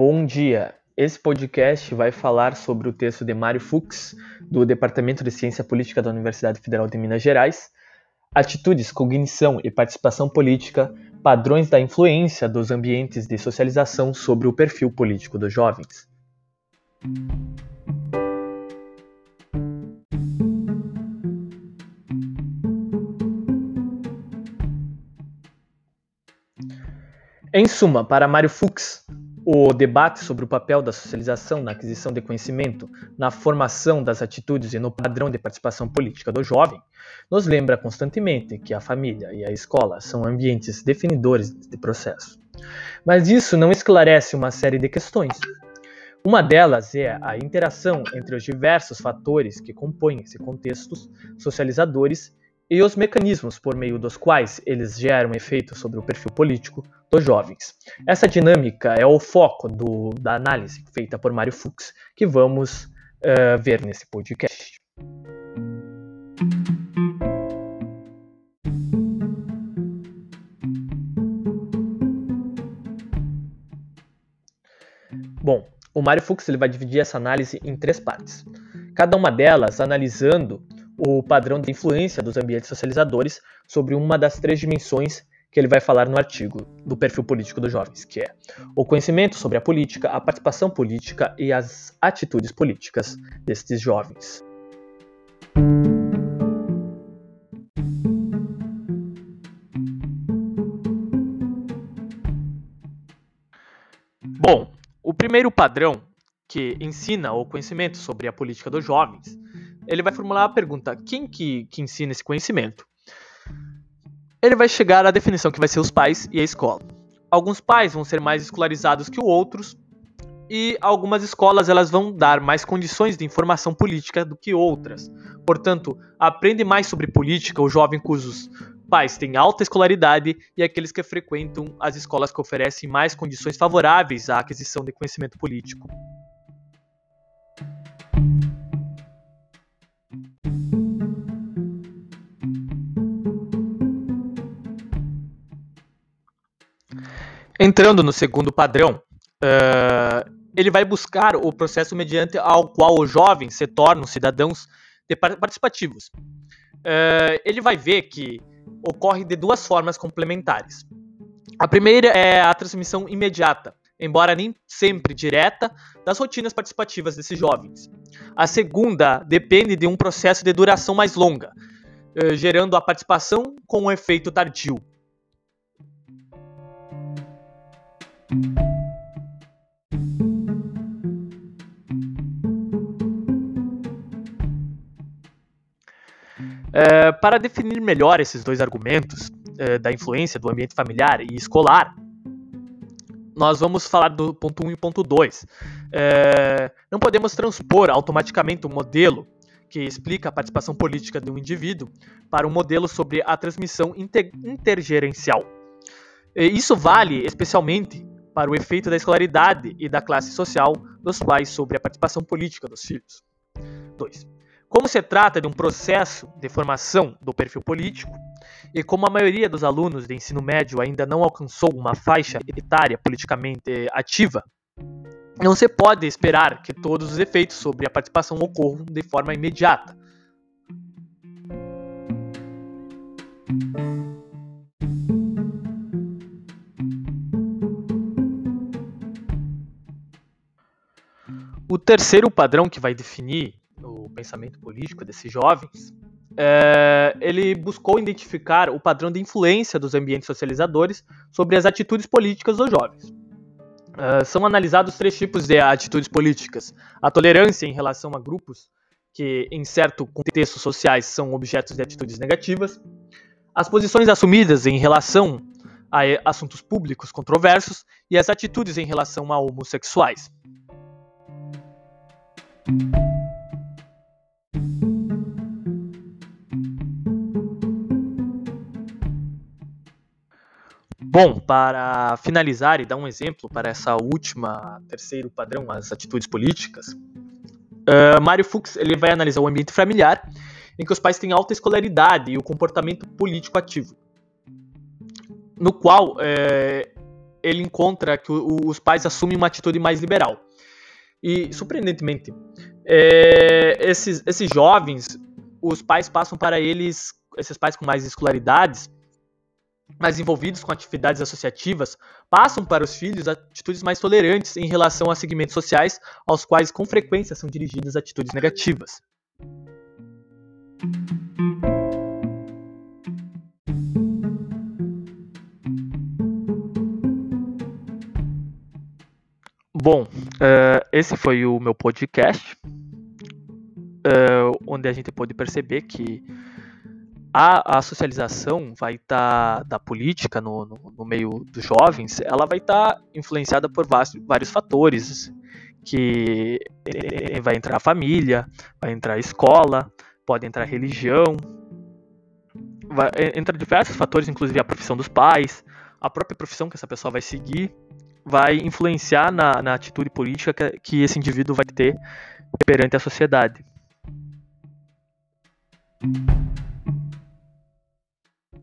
Bom dia! Esse podcast vai falar sobre o texto de Mário Fux, do Departamento de Ciência Política da Universidade Federal de Minas Gerais, Atitudes, Cognição e Participação Política, Padrões da Influência dos Ambientes de Socialização sobre o Perfil Político dos Jovens. Em suma, para Mário Fux, o debate sobre o papel da socialização na aquisição de conhecimento, na formação das atitudes e no padrão de participação política do jovem, nos lembra constantemente que a família e a escola são ambientes definidores de processo. Mas isso não esclarece uma série de questões. Uma delas é a interação entre os diversos fatores que compõem esse contexto socializadores e os mecanismos por meio dos quais eles geram efeito sobre o perfil político dos jovens. Essa dinâmica é o foco do, da análise feita por Mário Fux, que vamos uh, ver nesse podcast. Bom, o Mário Fux ele vai dividir essa análise em três partes. Cada uma delas analisando o padrão de influência dos ambientes socializadores sobre uma das três dimensões que ele vai falar no artigo do perfil político dos jovens, que é o conhecimento sobre a política, a participação política e as atitudes políticas destes jovens. Bom, o primeiro padrão que ensina o conhecimento sobre a política dos jovens ele vai formular a pergunta: quem que, que ensina esse conhecimento? Ele vai chegar à definição que vai ser os pais e a escola. Alguns pais vão ser mais escolarizados que outros e algumas escolas elas vão dar mais condições de informação política do que outras. Portanto, aprende mais sobre política o jovem cujos pais têm alta escolaridade e aqueles que frequentam as escolas que oferecem mais condições favoráveis à aquisição de conhecimento político. Entrando no segundo padrão, uh, ele vai buscar o processo mediante ao qual os jovens se tornam cidadãos participativos. Uh, ele vai ver que ocorre de duas formas complementares. A primeira é a transmissão imediata, embora nem sempre direta, das rotinas participativas desses jovens. A segunda depende de um processo de duração mais longa, uh, gerando a participação com um efeito tardio. É, para definir melhor esses dois argumentos é, da influência do ambiente familiar e escolar, nós vamos falar do ponto 1 e ponto 2. É, não podemos transpor automaticamente o um modelo que explica a participação política de um indivíduo para um modelo sobre a transmissão inter intergerencial. Isso vale especialmente para o efeito da escolaridade e da classe social dos pais sobre a participação política dos filhos. 2. Como se trata de um processo de formação do perfil político, e como a maioria dos alunos de ensino médio ainda não alcançou uma faixa etária politicamente ativa, não se pode esperar que todos os efeitos sobre a participação ocorram de forma imediata. O terceiro padrão que vai definir o pensamento político desses jovens, é, ele buscou identificar o padrão de influência dos ambientes socializadores sobre as atitudes políticas dos jovens. É, são analisados três tipos de atitudes políticas: a tolerância em relação a grupos que, em certo contexto sociais, são objetos de atitudes negativas, as posições assumidas em relação a assuntos públicos controversos e as atitudes em relação a homossexuais. Bom, para finalizar e dar um exemplo para essa última, terceiro padrão, as atitudes políticas, uh, Mário Fux ele vai analisar o ambiente familiar, em que os pais têm alta escolaridade e o comportamento político ativo, no qual uh, ele encontra que o, os pais assumem uma atitude mais liberal. E, surpreendentemente, é, esses, esses jovens, os pais passam para eles, esses pais com mais escolaridades, mais envolvidos com atividades associativas, passam para os filhos atitudes mais tolerantes em relação a segmentos sociais aos quais com frequência são dirigidas atitudes negativas. Bom, uh, esse foi o meu podcast, uh, onde a gente pôde perceber que a, a socialização vai tá, da política no, no, no, meio dos jovens, ela vai estar tá influenciada por vários, vários fatores, que vai entrar a família, vai entrar a escola, pode entrar a religião, vai, entra diversos fatores, inclusive a profissão dos pais, a própria profissão que essa pessoa vai seguir, vai influenciar na, na atitude política que, que esse indivíduo vai ter perante a sociedade.